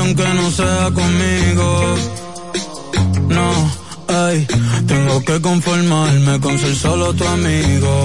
aunque no sea conmigo. No, ay, tengo que conformarme con ser solo tu amigo.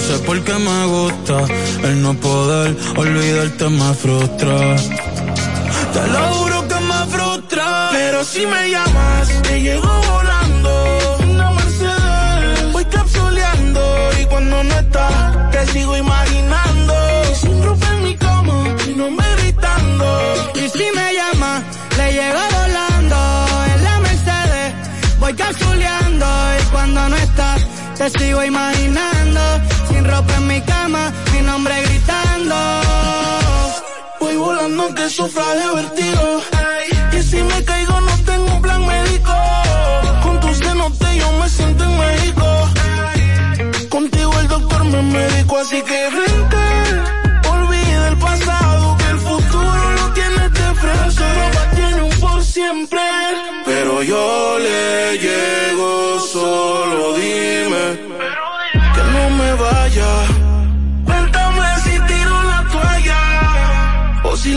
sé por qué me gusta. El no poder olvidarte me frustra. Te lo juro que me frustra. Pero si me llamas, te llego volando. Una Mercedes, voy capsuleando. Y cuando no estás, te sigo imaginando. Sin ropa en mi cama, y no me gritando. Y si me llama, le llego volando. En la Mercedes, voy capsuleando. Y cuando no estás, te sigo imaginando. Sin ropa en mi cama, mi nombre gritando. Voy volando que sufra de vertigo. Y si me caigo no tengo un plan médico. Con tus cenotes yo me siento en México. Contigo el doctor me médico, así que vente. Olvida el pasado, que el futuro lo tienes de frente. Ropa tiene un por siempre. Pero yo le llego,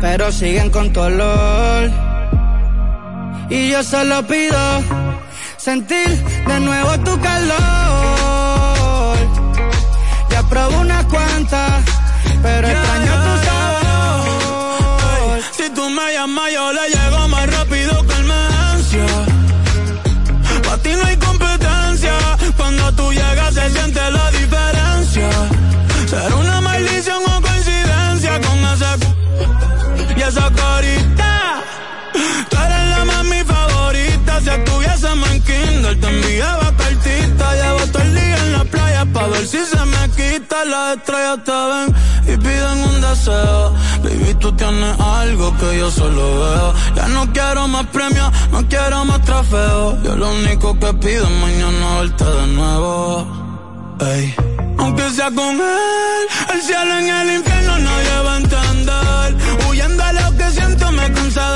pero siguen con tu olor. Y yo solo pido sentir de nuevo tu calor. Ya probé unas cuantas, pero extraño tu sabor. Si tú me llamas, yo le llego en Kindle, te enviaba cartita. Llevo todo el día en la playa pa' ver si se me quita. Las estrellas te ven y piden un deseo. Baby, tú tienes algo que yo solo veo. Ya no quiero más premios, no quiero más trofeos. Yo lo único que pido es mañana verte de nuevo. Ey. Aunque sea con él, el cielo en el infierno nadie va a entender. Huyendo a lo que siento me cansa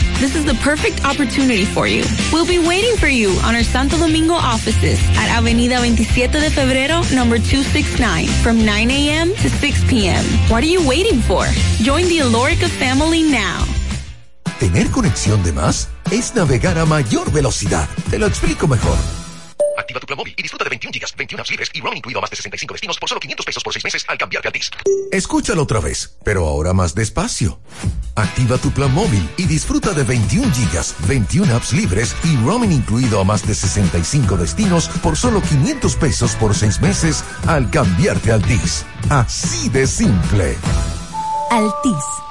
This is the perfect opportunity for you. We'll be waiting for you on our Santo Domingo offices at Avenida 27 de Febrero, number 269, from 9 a.m. to 6 p.m. What are you waiting for? Join the Alorica family now. Tener conexión de más es navegar a mayor velocidad. Te lo explico mejor. Activa tu plan móvil y disfruta de 21 gigas, 21 apps libres y roaming incluido a más de 65 destinos por solo 500 pesos por 6 meses al cambiarte a Altis. Escúchalo otra vez, pero ahora más despacio. Activa tu plan móvil y disfruta de 21 gigas, 21 apps libres y roaming incluido a más de 65 destinos por solo 500 pesos por 6 meses al cambiarte a Altis. Así de simple. Altis.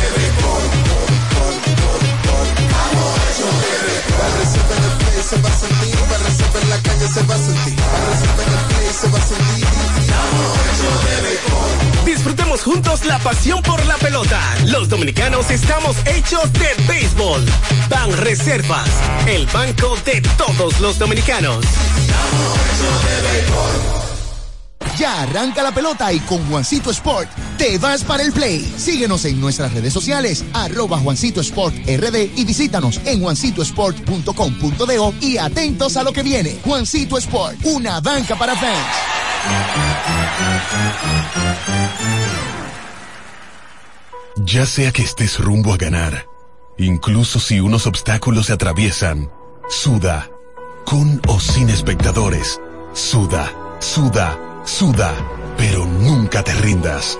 MIPINES. se va a sentir, para en la calle se va a sentir, para en el play se va a sentir. Disfrutemos juntos la pasión por la pelota. Los dominicanos estamos hechos de béisbol. Ban Reservas, el banco de todos los dominicanos. Ya arranca la pelota y con Juancito Sport te vas para el play. Síguenos en nuestras redes sociales, arroba Juancito Sport RD y visítanos en juancitosport.com.de y atentos a lo que viene. Juancito Sport, una banca para fans. Ya sea que estés rumbo a ganar, incluso si unos obstáculos se atraviesan, suda, con o sin espectadores, suda, suda, suda, pero nunca te rindas,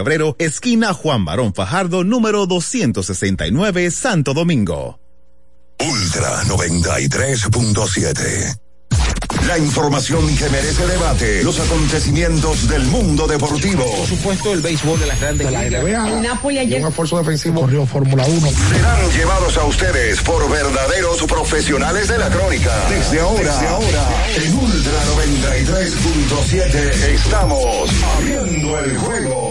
esquina Juan Barón Fajardo, número 269, Santo Domingo. Ultra 93.7. La información que merece debate, los acontecimientos del mundo deportivo. Por supuesto, el béisbol de las grandes de la NBA. El Napoli ayer. Un esfuerzo defensivo corrió Fórmula 1. Serán llevados a ustedes por verdaderos profesionales de la crónica. Desde ahora, Desde ahora en Ultra 93.7 estamos abriendo el juego.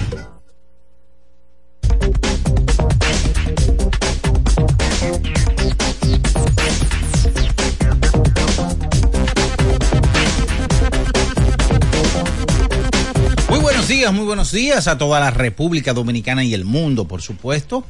Muy buenos días a toda la República Dominicana y el mundo, por supuesto.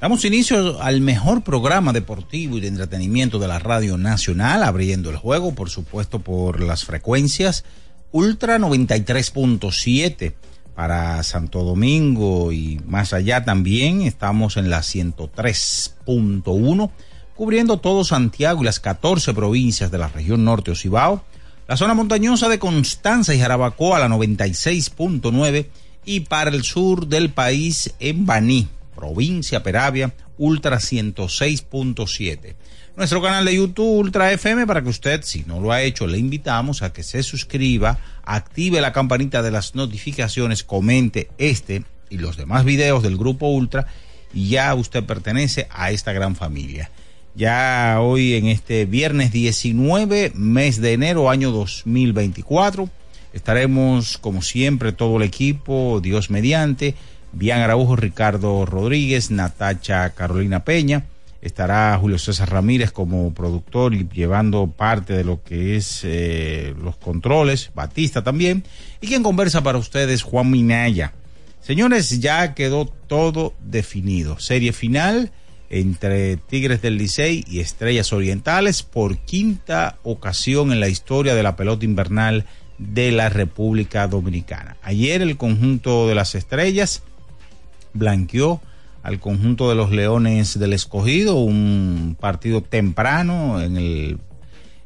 Damos inicio al mejor programa deportivo y de entretenimiento de la Radio Nacional, abriendo el juego, por supuesto, por las frecuencias Ultra 93.7 para Santo Domingo y más allá también. Estamos en la 103.1, cubriendo todo Santiago y las 14 provincias de la región norte Ocibao la zona montañosa de Constanza y Jarabacoa, la 96.9. Y para el sur del país, en Baní, provincia Peravia, Ultra 106.7. Nuestro canal de YouTube Ultra FM para que usted, si no lo ha hecho, le invitamos a que se suscriba, active la campanita de las notificaciones, comente este y los demás videos del grupo Ultra y ya usted pertenece a esta gran familia. Ya hoy en este viernes 19, mes de enero, año 2024. Estaremos, como siempre, todo el equipo, Dios mediante, Bian Araujo, Ricardo Rodríguez, Natacha Carolina Peña. Estará Julio César Ramírez como productor y llevando parte de lo que es eh, los controles, Batista también. Y quien conversa para ustedes, Juan Minaya. Señores, ya quedó todo definido. Serie final entre Tigres del Licey y Estrellas Orientales por quinta ocasión en la historia de la pelota invernal de la República Dominicana. Ayer el conjunto de las Estrellas blanqueó al conjunto de los Leones del Escogido, un partido temprano en el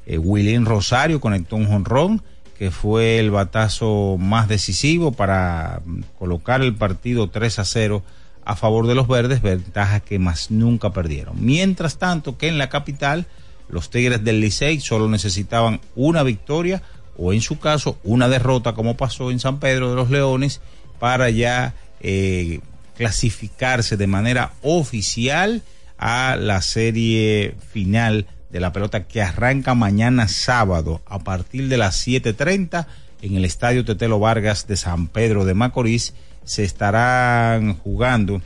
eh, Rosario conectó un jonrón que fue el batazo más decisivo para colocar el partido 3 a 0 a favor de los verdes, ventaja que más nunca perdieron. Mientras tanto que en la capital, los Tigres del Licey solo necesitaban una victoria o en su caso una derrota como pasó en San Pedro de los Leones para ya eh, clasificarse de manera oficial a la serie final de la pelota que arranca mañana sábado a partir de las 7.30 en el Estadio Tetelo Vargas de San Pedro de Macorís se estarán jugando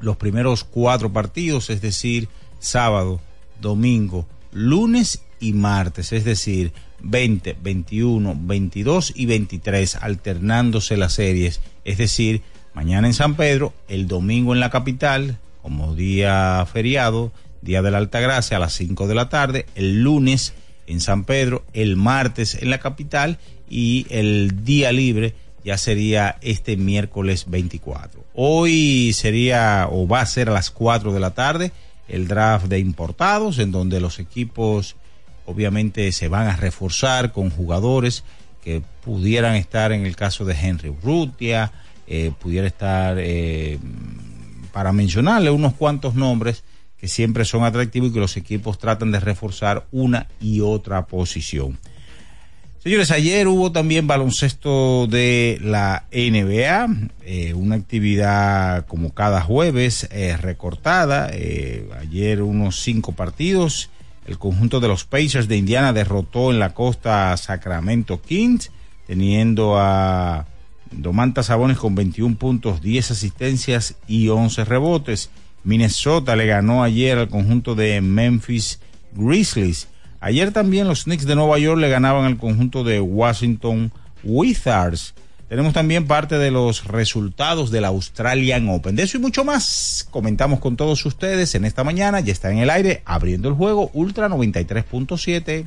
los primeros cuatro partidos, es decir, sábado, domingo, lunes y martes, es decir, 20, 21, 22 y 23, alternándose las series, es decir, mañana en San Pedro, el domingo en la capital, como día feriado, día de la Alta Gracia a las 5 de la tarde, el lunes en San Pedro, el martes en la capital y el día libre ya sería este miércoles 24. Hoy sería o va a ser a las 4 de la tarde el draft de importados en donde los equipos obviamente se van a reforzar con jugadores que pudieran estar en el caso de Henry Urrutia, eh, pudiera estar, eh, para mencionarle unos cuantos nombres que siempre son atractivos y que los equipos tratan de reforzar una y otra posición. Señores, ayer hubo también baloncesto de la NBA, eh, una actividad como cada jueves eh, recortada. Eh, ayer unos cinco partidos. El conjunto de los Pacers de Indiana derrotó en la costa a Sacramento Kings, teniendo a Domantas Sabones con 21 puntos, 10 asistencias y 11 rebotes. Minnesota le ganó ayer al conjunto de Memphis Grizzlies Ayer también los Knicks de Nueva York le ganaban al conjunto de Washington Wizards. Tenemos también parte de los resultados del Australian Open. De eso y mucho más comentamos con todos ustedes en esta mañana. Ya está en el aire abriendo el juego Ultra 93.7.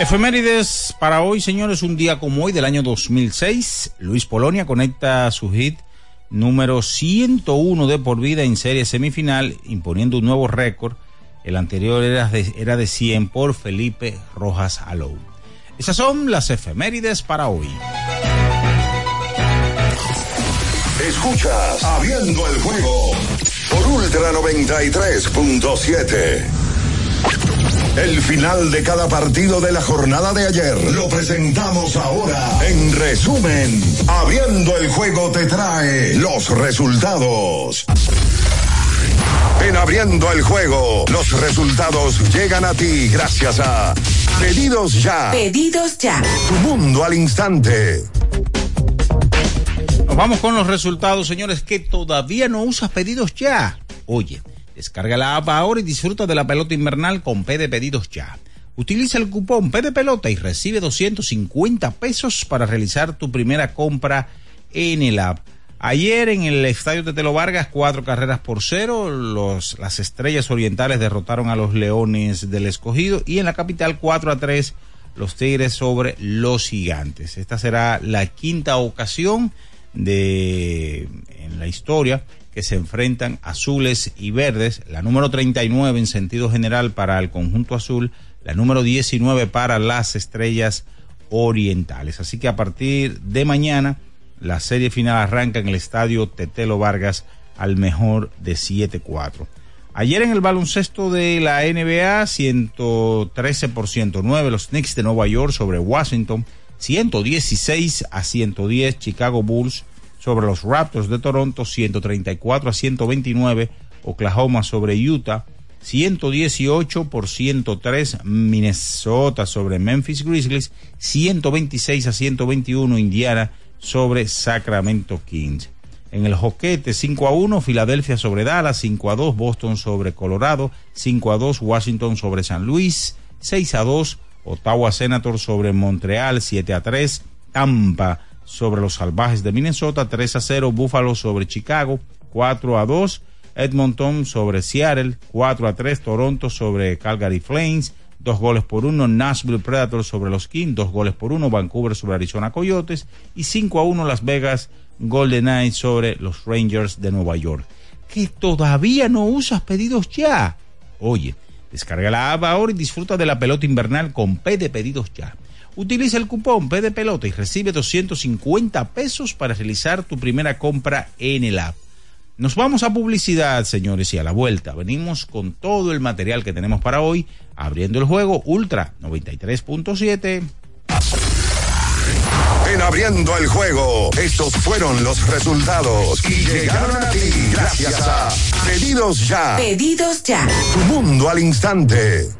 Efemérides para hoy, señores, un día como hoy del año 2006, Luis Polonia conecta su hit número 101 de por vida en serie semifinal, imponiendo un nuevo récord. El anterior era de, era de 100 por Felipe Rojas Alou. Esas son las efemérides para hoy. Escuchas Abriendo el juego por Ultra 93.7. El final de cada partido de la jornada de ayer lo presentamos ahora. En resumen, abriendo el juego te trae los resultados. En abriendo el juego, los resultados llegan a ti gracias a Pedidos Ya. Pedidos Ya. Tu mundo al instante. Nos vamos con los resultados, señores, que todavía no usas pedidos ya. Oye. Descarga la app ahora y disfruta de la pelota invernal con P de pedidos ya. Utiliza el cupón P de pelota y recibe 250 pesos para realizar tu primera compra en el app. Ayer en el estadio de Telo Vargas, cuatro carreras por cero, los, las estrellas orientales derrotaron a los leones del escogido y en la capital 4 a 3 los tigres sobre los gigantes. Esta será la quinta ocasión de en la historia que se enfrentan azules y verdes, la número 39 en sentido general para el conjunto azul, la número 19 para las estrellas orientales. Así que a partir de mañana la serie final arranca en el estadio Tetelo Vargas al mejor de 7-4. Ayer en el baloncesto de la NBA, 113 por 109 los Knicks de Nueva York sobre Washington, 116 a 110 Chicago Bulls sobre los Raptors de Toronto, 134 a 129 Oklahoma sobre Utah, 118 por 103 Minnesota sobre Memphis Grizzlies, 126 a 121 Indiana sobre Sacramento Kings. En el joquete 5 a 1 Filadelfia sobre Dallas, 5 a 2 Boston sobre Colorado, 5 a 2 Washington sobre San Luis, 6 a 2 Ottawa Senators sobre Montreal, 7 a 3 Tampa sobre los Salvajes de Minnesota, 3 a 0 Buffalo sobre Chicago, 4 a 2 Edmonton sobre Seattle, 4 a 3 Toronto sobre Calgary Flames, 2 goles por 1 Nashville Predators sobre los Kings, 2 goles por 1 Vancouver sobre Arizona Coyotes y 5 a 1 Las Vegas Golden Knights sobre los Rangers de Nueva York. Que todavía no usas pedidos ya. Oye, descarga la app ahora y disfruta de la pelota invernal con P de pedidos ya. Utiliza el cupón P de pelota y recibe 250 pesos para realizar tu primera compra en el app. Nos vamos a publicidad, señores, y a la vuelta venimos con todo el material que tenemos para hoy, abriendo el juego Ultra 93.7. En abriendo el juego, estos fueron los resultados y llegaron a ti gracias a Pedidos Ya. Pedidos ya. Tu mundo al instante.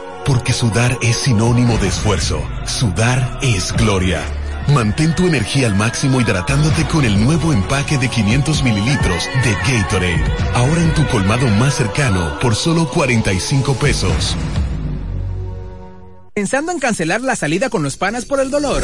Porque sudar es sinónimo de esfuerzo. Sudar es gloria. Mantén tu energía al máximo hidratándote con el nuevo empaque de 500 mililitros de Gatorade. Ahora en tu colmado más cercano por solo 45 pesos. ¿Pensando en cancelar la salida con los panas por el dolor?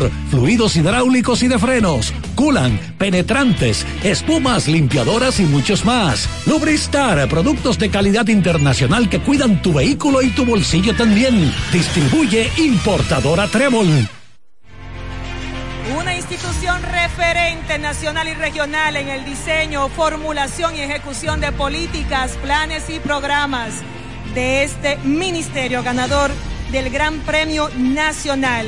fluidos hidráulicos y de frenos, culan, penetrantes, espumas, limpiadoras y muchos más. Lubristar, productos de calidad internacional que cuidan tu vehículo y tu bolsillo también. Distribuye importadora Trébol. Una institución referente nacional y regional en el diseño, formulación y ejecución de políticas, planes y programas de este ministerio ganador del Gran Premio Nacional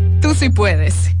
tú sí puedes.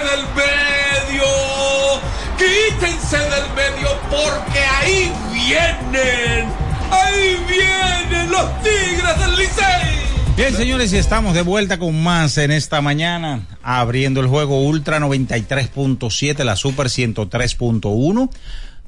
Del medio. Quítense del medio porque ahí vienen. Ahí vienen los Tigres del Licey. Bien, señores, y estamos de vuelta con más en esta mañana, abriendo el juego Ultra 93.7, la Super 103.1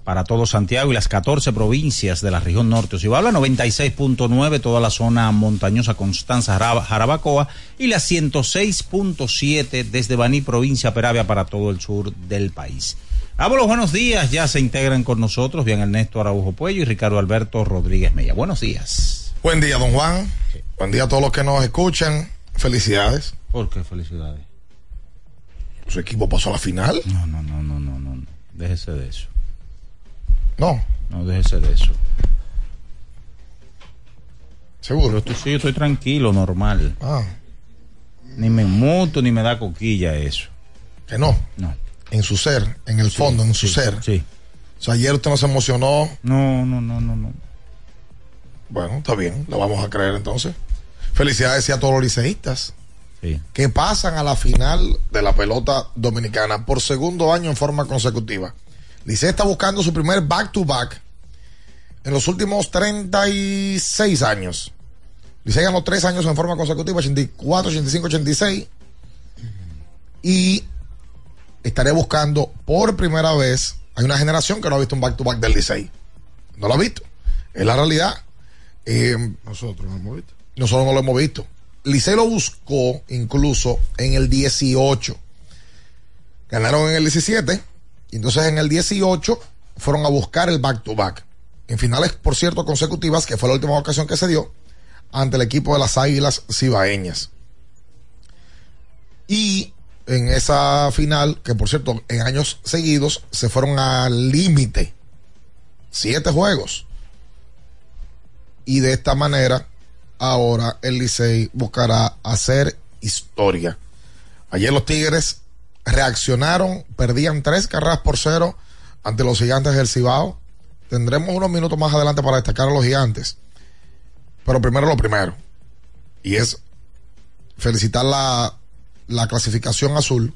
para todo Santiago y las 14 provincias de la región norte Ocibabla, 96.9 toda la zona montañosa Constanza Jarabacoa y la 106.7 desde Baní, provincia Peravia para todo el sur del país. los buenos días, ya se integran con nosotros bien Ernesto Araujo Puello y Ricardo Alberto Rodríguez Mella. Buenos días. Buen día, don Juan. Buen día a todos los que nos escuchan. Felicidades. ¿Por qué felicidades? Su equipo pasó a la final. No, no, no, no, no, no. Déjese de eso. No. No, déjese de eso. ¿Seguro? Yo estoy, sí, yo estoy tranquilo, normal. Ah. Ni me muto, ni me da coquilla eso. Que no. No. En su ser, en el fondo, en su sí, ser. Sí. O sea, ayer usted no se emocionó. No, no, no, no, no. Bueno, está bien, lo vamos a creer entonces. Felicidades a todos los liceístas sí. que pasan a la final de la pelota dominicana por segundo año en forma consecutiva. Licey está buscando su primer back-to-back en los últimos 36 años. Licey ganó tres años en forma consecutiva, 84, 85, 86. Y estaré buscando por primera vez. Hay una generación que no ha visto un back-to-back del Licey. No lo ha visto. Es la realidad. Eh, nosotros lo hemos visto. Nosotros no lo hemos visto. Licey lo buscó incluso en el 18. Ganaron en el 17. Y entonces en el 18 fueron a buscar el back-to-back. En finales, por cierto, consecutivas, que fue la última ocasión que se dio, ante el equipo de las Águilas Cibaeñas. Y en esa final, que por cierto, en años seguidos se fueron al límite. Siete juegos. Y de esta manera, ahora el Licey buscará hacer historia. Ayer los Tigres reaccionaron, perdían tres carreras por cero ante los gigantes del Cibao. Tendremos unos minutos más adelante para destacar a los gigantes. Pero primero lo primero. Y es felicitar la, la clasificación azul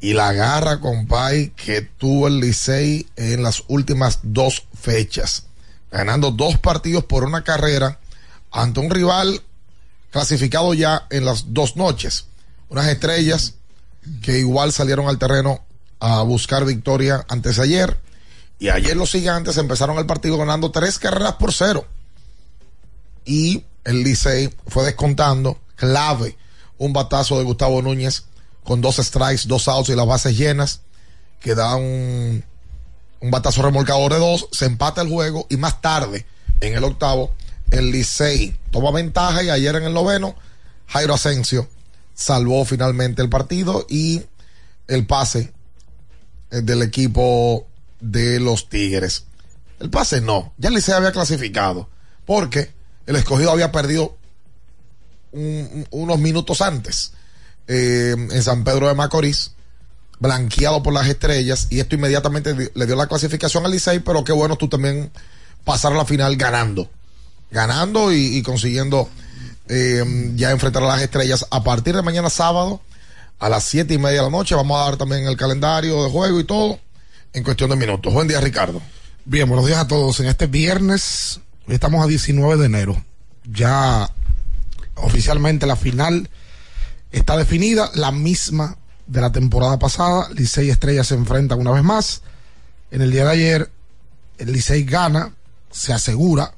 y la garra, compay, que tuvo el Licey en las últimas dos fechas. Ganando dos partidos por una carrera ante un rival clasificado ya en las dos noches. Unas estrellas que igual salieron al terreno a buscar victoria antes de ayer. Y ayer los gigantes empezaron el partido ganando tres carreras por cero. Y el Licey fue descontando clave un batazo de Gustavo Núñez con dos strikes, dos outs y las bases llenas que da un, un batazo remolcador de dos, se empata el juego y más tarde, en el octavo, el Licey toma ventaja y ayer en el noveno, Jairo Asensio salvó finalmente el partido y el pase eh, del equipo de los Tigres. El pase no, ya Licey había clasificado porque el escogido había perdido un- unos minutos antes eh, en San Pedro de Macorís, blanqueado por las estrellas, y esto inmediatamente di- le dio la clasificación al Licey, pero qué bueno tú también pasar a la final ganando, ganando y consiguiendo eh, ya enfrentar a las estrellas a partir de mañana sábado a las siete y media de la noche. Vamos a dar también el calendario de juego y todo en cuestión de minutos. Buen día, Ricardo. Bien, buenos días a todos. En este viernes, estamos a 19 de enero. Ya oficialmente la final está definida, la misma de la temporada pasada. Licey y Estrella se enfrentan una vez más. En el día de ayer, el Licey gana, se asegura